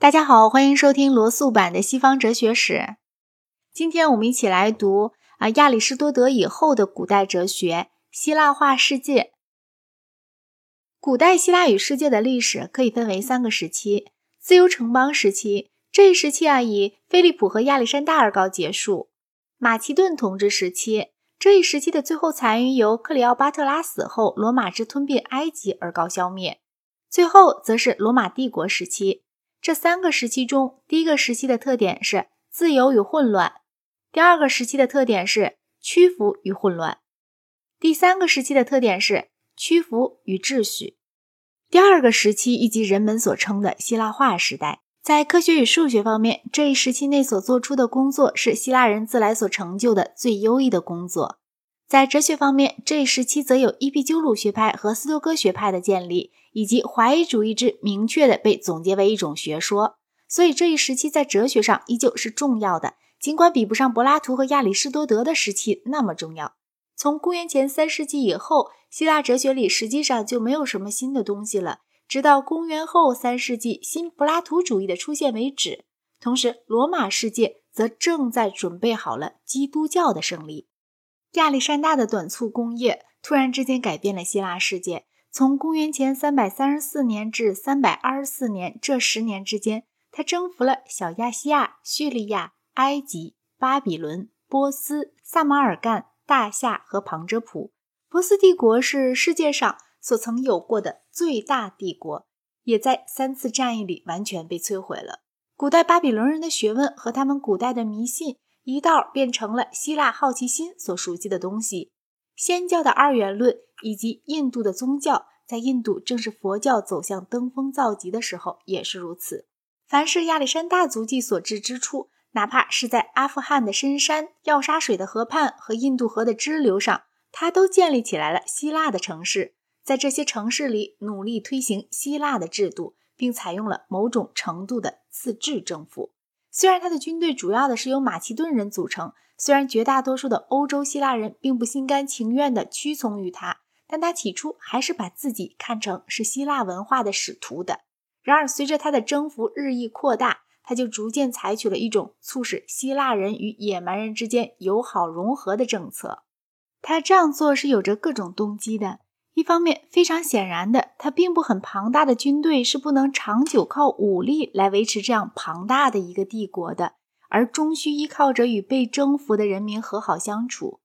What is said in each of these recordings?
大家好，欢迎收听罗素版的西方哲学史。今天我们一起来读啊亚里士多德以后的古代哲学——希腊化世界。古代希腊语世界的历史可以分为三个时期：自由城邦时期，这一时期啊以菲利普和亚历山大而告结束；马其顿统治时期，这一时期的最后残余由克里奥巴特拉死后，罗马之吞并埃及而告消灭；最后则是罗马帝国时期。这三个时期中，第一个时期的特点是自由与混乱；第二个时期的特点是屈服与混乱；第三个时期的特点是屈服与秩序。第二个时期以及人们所称的希腊化时代，在科学与数学方面，这一时期内所做出的工作是希腊人自来所成就的最优异的工作。在哲学方面，这一时期则有伊壁鸠鲁学派和斯多哥学派的建立。以及怀疑主义之明确的被总结为一种学说，所以这一时期在哲学上依旧是重要的，尽管比不上柏拉图和亚里士多德的时期那么重要。从公元前三世纪以后，希腊哲学里实际上就没有什么新的东西了，直到公元后三世纪新柏拉图主义的出现为止。同时，罗马世界则正在准备好了基督教的胜利。亚历山大的短促工业突然之间改变了希腊世界。从公元前三百三十四年至三百二十四年这十年之间，他征服了小亚细亚、叙利亚、埃及、巴比伦、波斯、萨马尔干、大夏和旁遮普。波斯帝国是世界上所曾有过的最大帝国，也在三次战役里完全被摧毁了。古代巴比伦人的学问和他们古代的迷信一道变成了希腊好奇心所熟悉的东西。仙教的二元论以及印度的宗教，在印度正是佛教走向登峰造极的时候，也是如此。凡是亚历山大足迹所至之处，哪怕是在阿富汗的深山、药沙水的河畔和印度河的支流上，他都建立起来了希腊的城市，在这些城市里努力推行希腊的制度，并采用了某种程度的自治政府。虽然他的军队主要的是由马其顿人组成。虽然绝大多数的欧洲希腊人并不心甘情愿地屈从于他，但他起初还是把自己看成是希腊文化的使徒的。然而，随着他的征服日益扩大，他就逐渐采取了一种促使希腊人与野蛮人之间友好融合的政策。他这样做是有着各种动机的。一方面，非常显然的，他并不很庞大的军队是不能长久靠武力来维持这样庞大的一个帝国的。而终需依靠着与被征服的人民和好相处。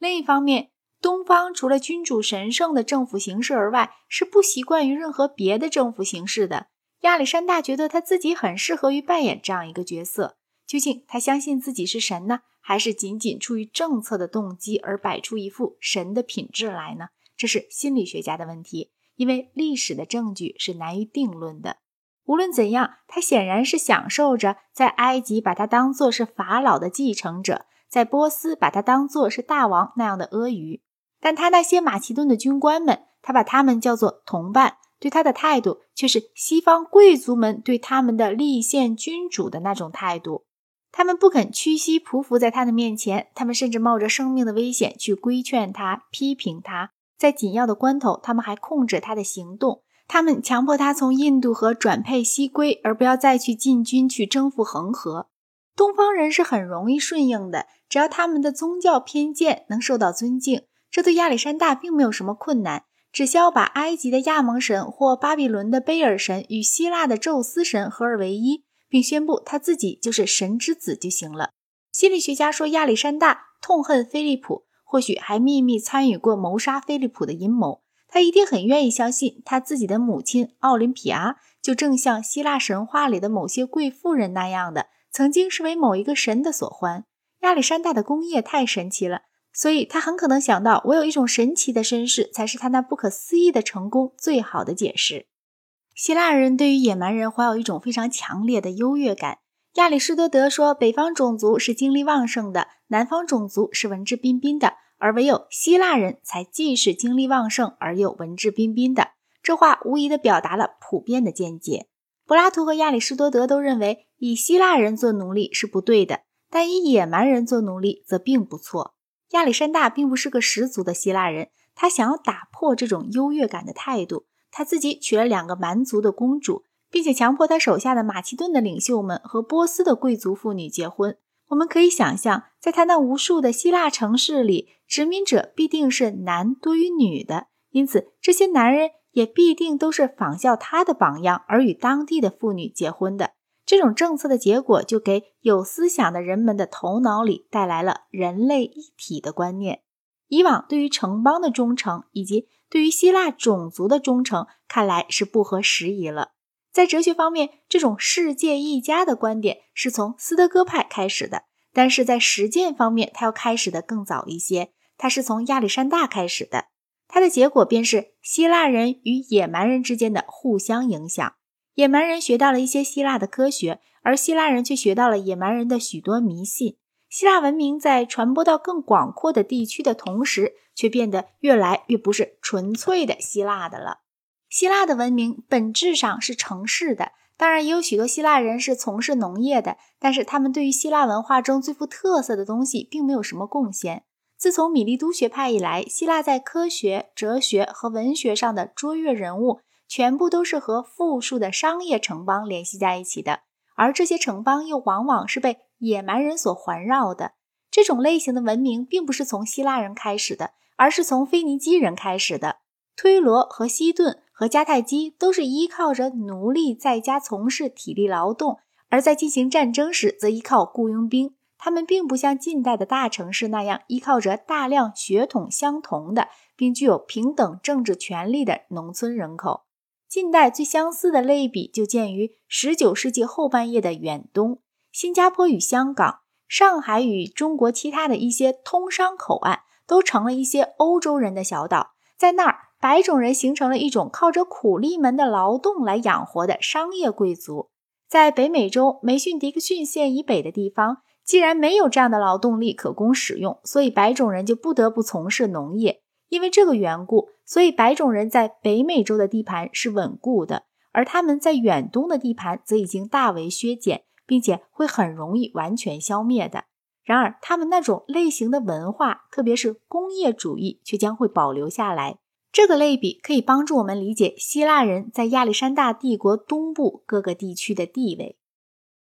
另一方面，东方除了君主神圣的政府形式而外，是不习惯于任何别的政府形式的。亚历山大觉得他自己很适合于扮演这样一个角色。究竟他相信自己是神呢，还是仅仅出于政策的动机而摆出一副神的品质来呢？这是心理学家的问题，因为历史的证据是难于定论的。无论怎样，他显然是享受着在埃及把他当作是法老的继承者，在波斯把他当作是大王那样的阿谀。但他那些马其顿的军官们，他把他们叫做同伴，对他的态度却是西方贵族们对他们的立宪君主的那种态度。他们不肯屈膝匍匐在他的面前，他们甚至冒着生命的危险去规劝他、批评他。在紧要的关头，他们还控制他的行动。他们强迫他从印度河转配西归，而不要再去进军去征服恒河。东方人是很容易顺应的，只要他们的宗教偏见能受到尊敬，这对亚历山大并没有什么困难。只需要把埃及的亚蒙神或巴比伦的贝尔神与希腊的宙斯神合二为一，并宣布他自己就是神之子就行了。心理学家说，亚历山大痛恨菲利普，或许还秘密参与过谋杀菲利普的阴谋。他一定很愿意相信，他自己的母亲奥林匹亚就正像希腊神话里的某些贵妇人那样的，曾经是为某一个神的所欢。亚历山大的工业太神奇了，所以他很可能想到，我有一种神奇的身世，才是他那不可思议的成功最好的解释。希腊人对于野蛮人怀有一种非常强烈的优越感。亚里士多德说，北方种族是精力旺盛的，南方种族是文质彬彬的。而唯有希腊人才既是精力旺盛而又文质彬彬的，这话无疑地表达了普遍的见解。柏拉图和亚里士多德都认为，以希腊人做奴隶是不对的，但以野蛮人做奴隶则并不错。亚历山大并不是个十足的希腊人，他想要打破这种优越感的态度，他自己娶了两个蛮族的公主，并且强迫他手下的马其顿的领袖们和波斯的贵族妇女结婚。我们可以想象，在他那无数的希腊城市里，殖民者必定是男多于女的，因此这些男人也必定都是仿效他的榜样而与当地的妇女结婚的。这种政策的结果，就给有思想的人们的头脑里带来了人类一体的观念。以往对于城邦的忠诚，以及对于希腊种族的忠诚，看来是不合时宜了。在哲学方面，这种世界一家的观点是从斯德哥派开始的；但是在实践方面，它要开始的更早一些，它是从亚历山大开始的。它的结果便是希腊人与野蛮人之间的互相影响。野蛮人学到了一些希腊的科学，而希腊人却学到了野蛮人的许多迷信。希腊文明在传播到更广阔的地区的同时，却变得越来越不是纯粹的希腊的了。希腊的文明本质上是城市的，当然也有许多希腊人是从事农业的，但是他们对于希腊文化中最富特色的东西并没有什么贡献。自从米利都学派以来，希腊在科学、哲学和文学上的卓越人物，全部都是和富庶的商业城邦联系在一起的，而这些城邦又往往是被野蛮人所环绕的。这种类型的文明并不是从希腊人开始的，而是从腓尼基人开始的。推罗和西顿。和迦太基都是依靠着奴隶在家从事体力劳动，而在进行战争时则依靠雇佣兵。他们并不像近代的大城市那样依靠着大量血统相同的并具有平等政治权利的农村人口。近代最相似的类比就见于19世纪后半叶的远东，新加坡与香港、上海与中国其他的一些通商口岸都成了一些欧洲人的小岛，在那儿。白种人形成了一种靠着苦力们的劳动来养活的商业贵族。在北美洲梅逊迪克逊县以北的地方，既然没有这样的劳动力可供使用，所以白种人就不得不从事农业。因为这个缘故，所以白种人在北美洲的地盘是稳固的，而他们在远东的地盘则已经大为削减，并且会很容易完全消灭的。然而，他们那种类型的文化，特别是工业主义，却将会保留下来。这个类比可以帮助我们理解希腊人在亚历山大帝国东部各个地区的地位。